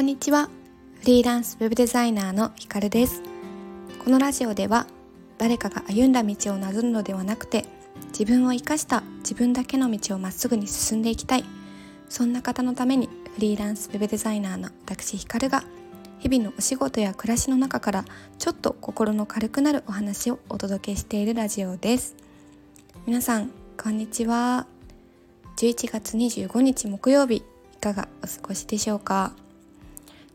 こんにちは。フリーランスウェブデザイナーのひかるです。このラジオでは誰かが歩んだ道をなぞるのではなくて自分を生かした自分だけの道をまっすぐに進んでいきたい。そんな方のためにフリーランスウェブデザイナーの私ひかるが日々のお仕事や暮らしの中からちょっと心の軽くなるお話をお届けしているラジオです。皆さんこんにちは。11月25日木曜日いかがお過ごしでしょうか？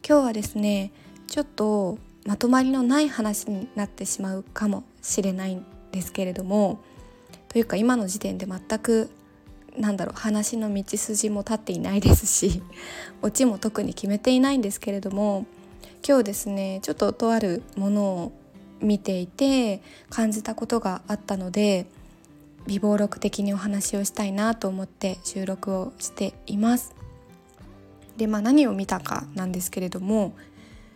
今日はですねちょっとまとまりのない話になってしまうかもしれないんですけれどもというか今の時点で全くなんだろう話の道筋も立っていないですし オチも特に決めていないんですけれども今日ですねちょっととあるものを見ていて感じたことがあったので微暴録的にお話をしたいなと思って収録をしています。でまあ何を見たかなんですけれども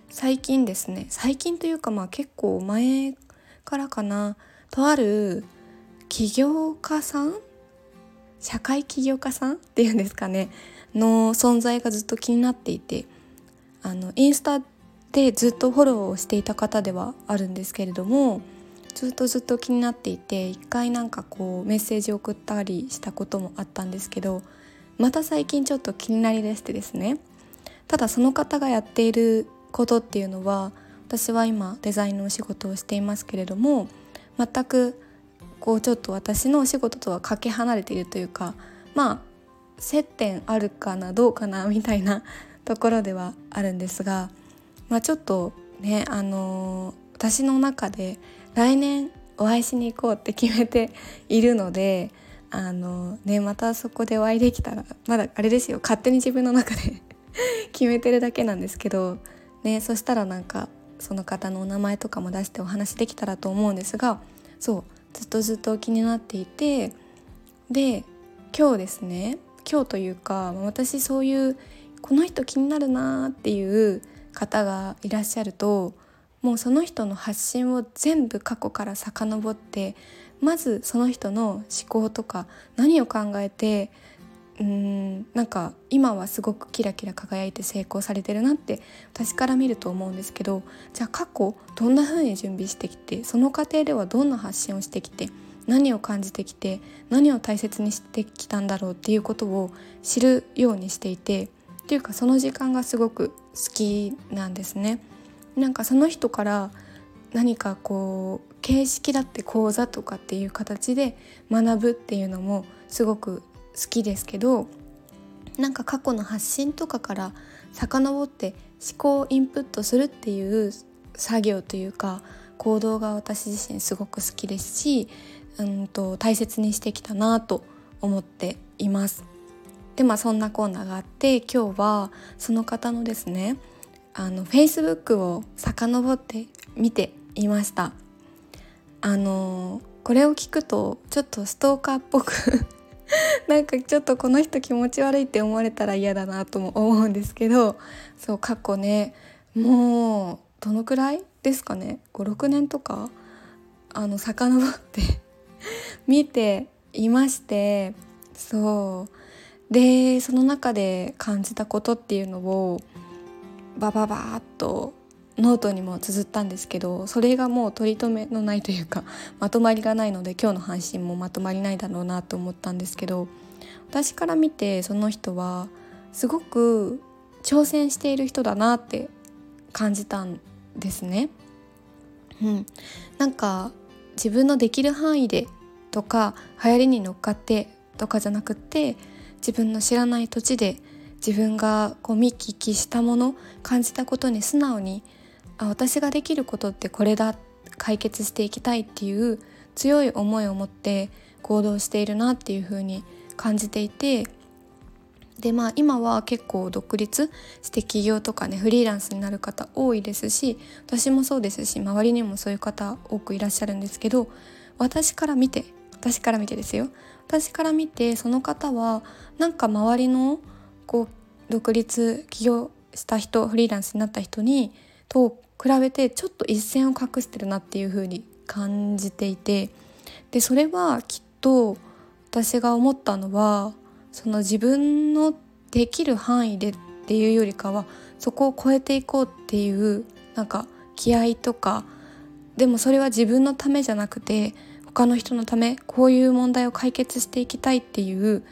最近ですね最近というかまあ結構前からかなとある起業家さん社会起業家さんっていうんですかねの存在がずっと気になっていてあのインスタでずっとフォローをしていた方ではあるんですけれどもずっとずっと気になっていて一回なんかこうメッセージを送ったりしたこともあったんですけどまた最近ちょっと気になりだしてですね。ただその方がやっていることっていうのは私は今デザインのお仕事をしていますけれども全くこうちょっと私のお仕事とはかけ離れているというかまあ接点あるかなどうかなみたいなところではあるんですが、まあ、ちょっとねあのー、私の中で来年お会いしに行こうって決めているのであのねまたそこでお会いできたらまだあれですよ。勝手に自分の中で 決めてるだけなんですけどねそしたらなんかその方のお名前とかも出してお話できたらと思うんですがそうずっとずっと気になっていてで今日ですね今日というか私そういうこの人気になるなっていう方がいらっしゃるともうその人の発信を全部過去から遡ってまずその人の思考とか何を考えてうんなんか今はすごくキラキラ輝いて成功されてるなって私から見ると思うんですけどじゃあ過去どんな風に準備してきてその過程ではどんな発信をしてきて何を感じてきて何を大切にしてきたんだろうっていうことを知るようにしていてっていうかその時間がすごく好きなんですね。なんかその人から何かこう形式だって講座とかっていう形で学ぶっていうのもすごく好きですけどなんか過去の発信とかから遡って思考をインプットするっていう作業というか行動が私自身すごく好きですし、うんと大切にしてきたなと思っています。でまあそんなコーナーがあって今日はその方のですねあの Facebook を遡って見ていました。あのこれを聞くとちょっとストーカーっぽく なんかちょっとこの人気持ち悪いって思われたら嫌だなとも思うんですけどそう過去ねもうどのくらいですかね？56年とか？あの遡って 見ていましてそう。でその中で感じたことっていうのをバババーっとノートにも綴ったんですけどそれがもう取り留めのないというか まとまりがないので今日の配信もまとまりないだろうなと思ったんですけど私から見てその人はすごく挑戦している人だなって感じたんですね。うん、なんか自分のできる範囲でとか流行りに乗っかってとかじゃなくって自分の知らない土地で自分がこう見聞きしたもの感じたことに素直にあ私ができることってこれだ解決していきたいっていう強い思いを持って行動しているなっていうふうに感じていてでまあ今は結構独立して起業とかねフリーランスになる方多いですし私もそうですし周りにもそういう方多くいらっしゃるんですけど私から見て私から見てですよ。私から見てその方はなんか周りのこう独立起業した人フリーランスになった人にと比べてちょっと一線を画してるなっていう風に感じていてでそれはきっと私が思ったのはその自分のできる範囲でっていうよりかはそこを超えていこうっていうなんか気合とかでもそれは自分のためじゃなくて他の人のためこういう問題を解決していきたいっていう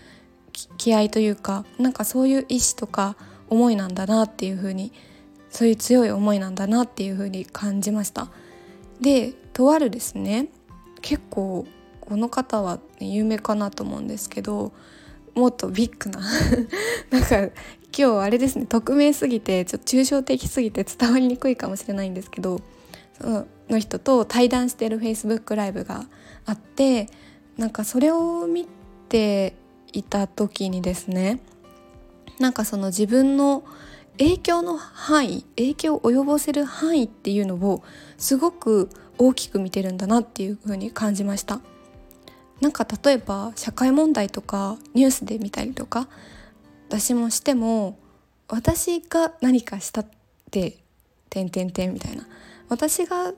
気合というかなんかそういう意志とか思いなんだなっていうふうにそういう強い思いなんだなっていうふうに感じました。でとあるですね結構この方は、有名かなと思うんですけどもっとビッグな なんか今日あれですね匿名すぎてちょっと抽象的すぎて伝わりにくいかもしれないんですけどその人と対談してるフェイスブックライブがあってなんかそれを見ていた時にですねなんかその自分の影響の範囲影響を及ぼせる範囲っていうのをすごく大きく見てるんだなっていう風に感じました。なんか例えば社会問題とかニュースで見たりとか私もしても私が何かしたって「てんてんてん」みたいな。私が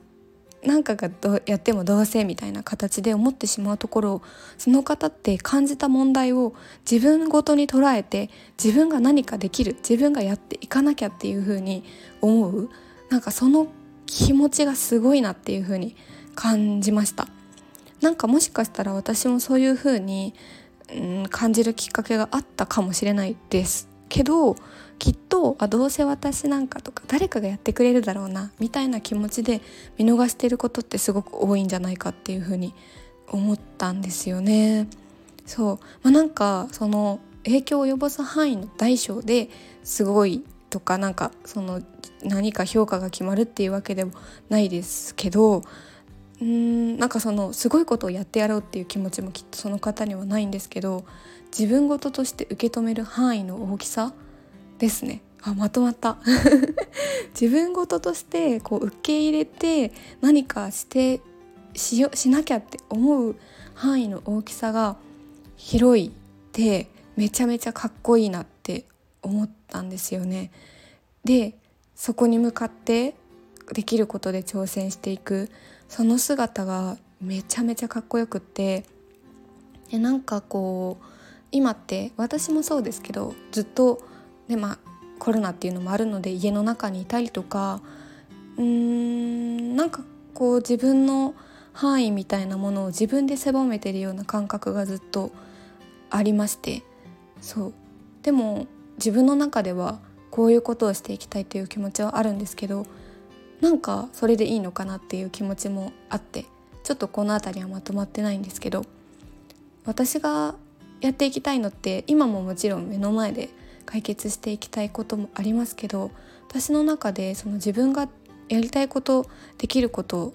何かがやってもどうせみたいな形で思ってしまうところをその方って感じた問題を自分ごとに捉えて自分が何かできる自分がやっていかなきゃっていうふうに思う。なんかその気持ちがすごいなっていうふうに感じました。なんかもしかしたら私もそういうふうに、うん、感じるきっかけがあったかもしれないですけどきっとあどうせ私なんかとか誰かがやってくれるだろうなみたいな気持ちで見逃してることってすごく多いんじゃないかっていうふうに思ったんですよね。そう、まあ、なんかその影響を及ぼす範囲の大小ですごいとかなんかその何か評価が決まるっていうわけでもないですけどうーんなんかそのすごいことをやってやろうっていう気持ちもきっとその方にはないんですけど自分事として受け止める範囲の大きさですね。あまとまった。自分事としてこう受け入れて何かしてしよしなきゃって思う範囲の大きさが広いってめちゃめちゃかっこいいなって思ったんですよね。でそこに向かってできることで挑戦していく。その姿がめちゃめちゃかっこよくってでなんかこう今って私もそうですけどずっとでまあコロナっていうのもあるので家の中にいたりとかうーんなんかこう自分の範囲みたいなものを自分で狭めてるような感覚がずっとありましてそう。でも自分の中ではこういうことをしていきたいという気持ちはあるんですけどなんかそれでいいのかなっていう気持ちもあってちょっとこの辺りはまとまってないんですけど私がやっていきたいのって今ももちろん目の前で解決していきたいこともありますけど私の中でその自分がやりたいことできること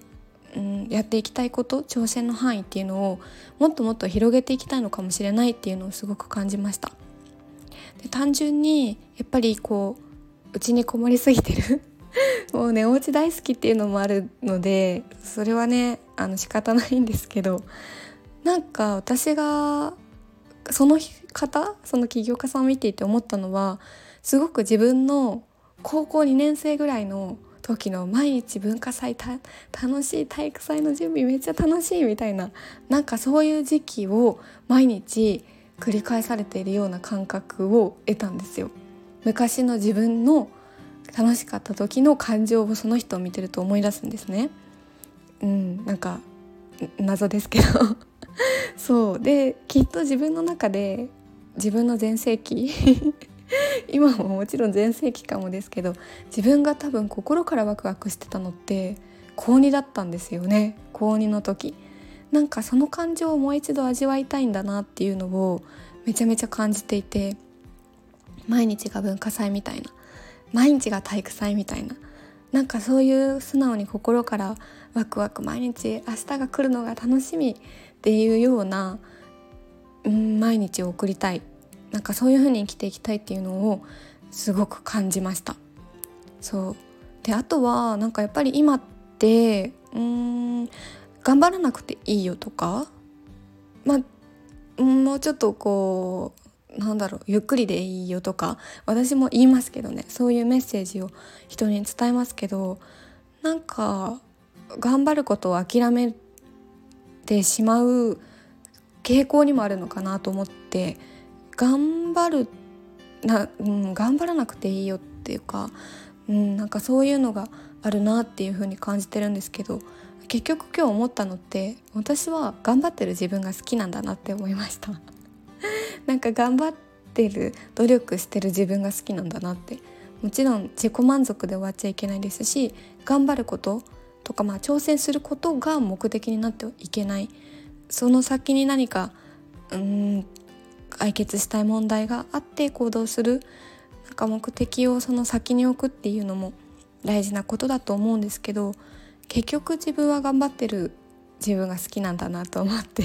うん、やっていきたいこと挑戦の範囲っていうのをもっともっと広げていきたいのかもしれないっていうのをすごく感じました。で単純にやっぱりこううちにこもりすぎてる もうねお家大好きっていうのもあるのでそれはねあの仕方ないんですけどなんか私がその日方その起業家さんを見ていて思ったのはすごく自分の高校2年生ぐらいの時の毎日文化祭楽しい体育祭の準備めっちゃ楽しいみたいななんかそういう時期を毎日繰り返されているような感覚を得たんですよ。昔の自分の楽しかった時の感情をその人を見てると思い出すんですね。うん、なんか謎ですけど そうできっと自分の中で自分の全盛期。今ももちろん全盛期かもですけど自分が多分心からワクワクしてたのって高2だったんですよね。高2の時。なんかその感情をもう一度味わいたいんだなっていうのをめちゃめちゃ感じていて毎日が文化祭みたいな毎日が体育祭みたいななんかそういう素直に心からワクワク毎日明日が来るのが楽しみっていうような、うん、毎日を送りたい。なんかそういう風に生きていきたいっていうのをすごく感じました。そう。であとはなんかやっぱり今ってうん頑張らなくていいよとかまあもうちょっとこうなんだろうゆっくりでいいよとか私も言いますけどね。そういうメッセージを人に伝えますけどなんか頑張ることを諦めてしまう傾向にもあるのかなと思って頑張るな、うん、頑張らなくていいよっていうか、うん、なんかそういうのがあるなっていう風に感じてるんですけど結局今日思ったのって私は頑張ってる自分が好きなんだなって思いました。なんか頑張ってる努力してる自分が好きなんだなって。もちろん自己満足で終わっちゃいけないですし頑張ることとかまあ挑戦することが目的になってはいけない。その先に何かうん解決したい問題があって行動するなんか目的をその先に置くっていうのも大事なことだと思うんですけど結局自分は頑張ってる自分が好きなんだなと思って。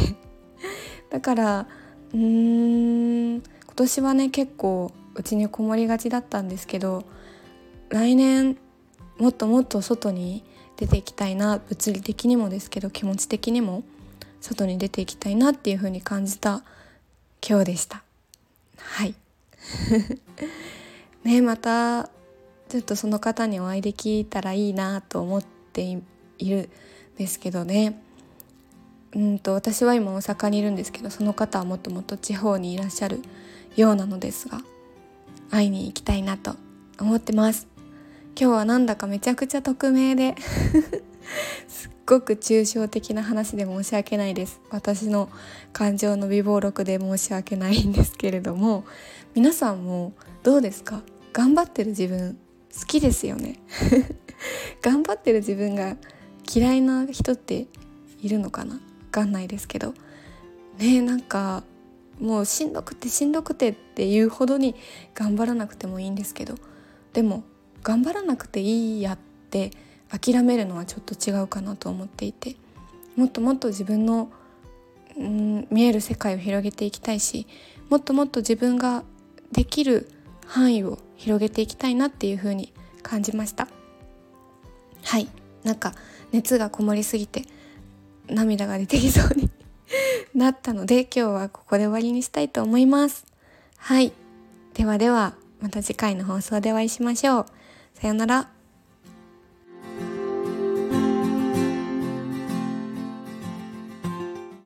だからうーん今年はね結構うちにこもりがちだったんですけど来年もっともっと外に出ていきたいな物理的にもですけど気持ち的にも。外に出ていきたいなっていう風に感じた今日でした。はい。ねまたちょっとその方にお会いできたらいいなと思っているんですけどね。うんと私は今大阪にいるんですけどその方はもっともっと地方にいらっしゃるようなのですが会いに行きたいなと思ってます。今日はなんだかめちゃくちゃ匿名ですっ ごく抽象的な話で申し訳ないです。私の感情の微暴録で申し訳ないんですけれども皆さんもどうですか？頑張ってる自分好きですよね。頑張ってる自分が嫌いな人っているのかな？分かんないですけど。ねなんかもうしんどくてしんどくてっていうほどに頑張らなくてもいいんですけど。でも頑張らなくていいやって諦めるのはちょっと違うかなと思っていてもっともっと自分のうん見える世界を広げていきたいしもっともっと自分ができる範囲を広げていきたいなっていう風に感じました。はい。なんか熱がこもりすぎて涙が出てきそうに なったので今日はここで終わりにしたいと思います。はい。ではではまた次回の放送でお会いしましょう。さようなら。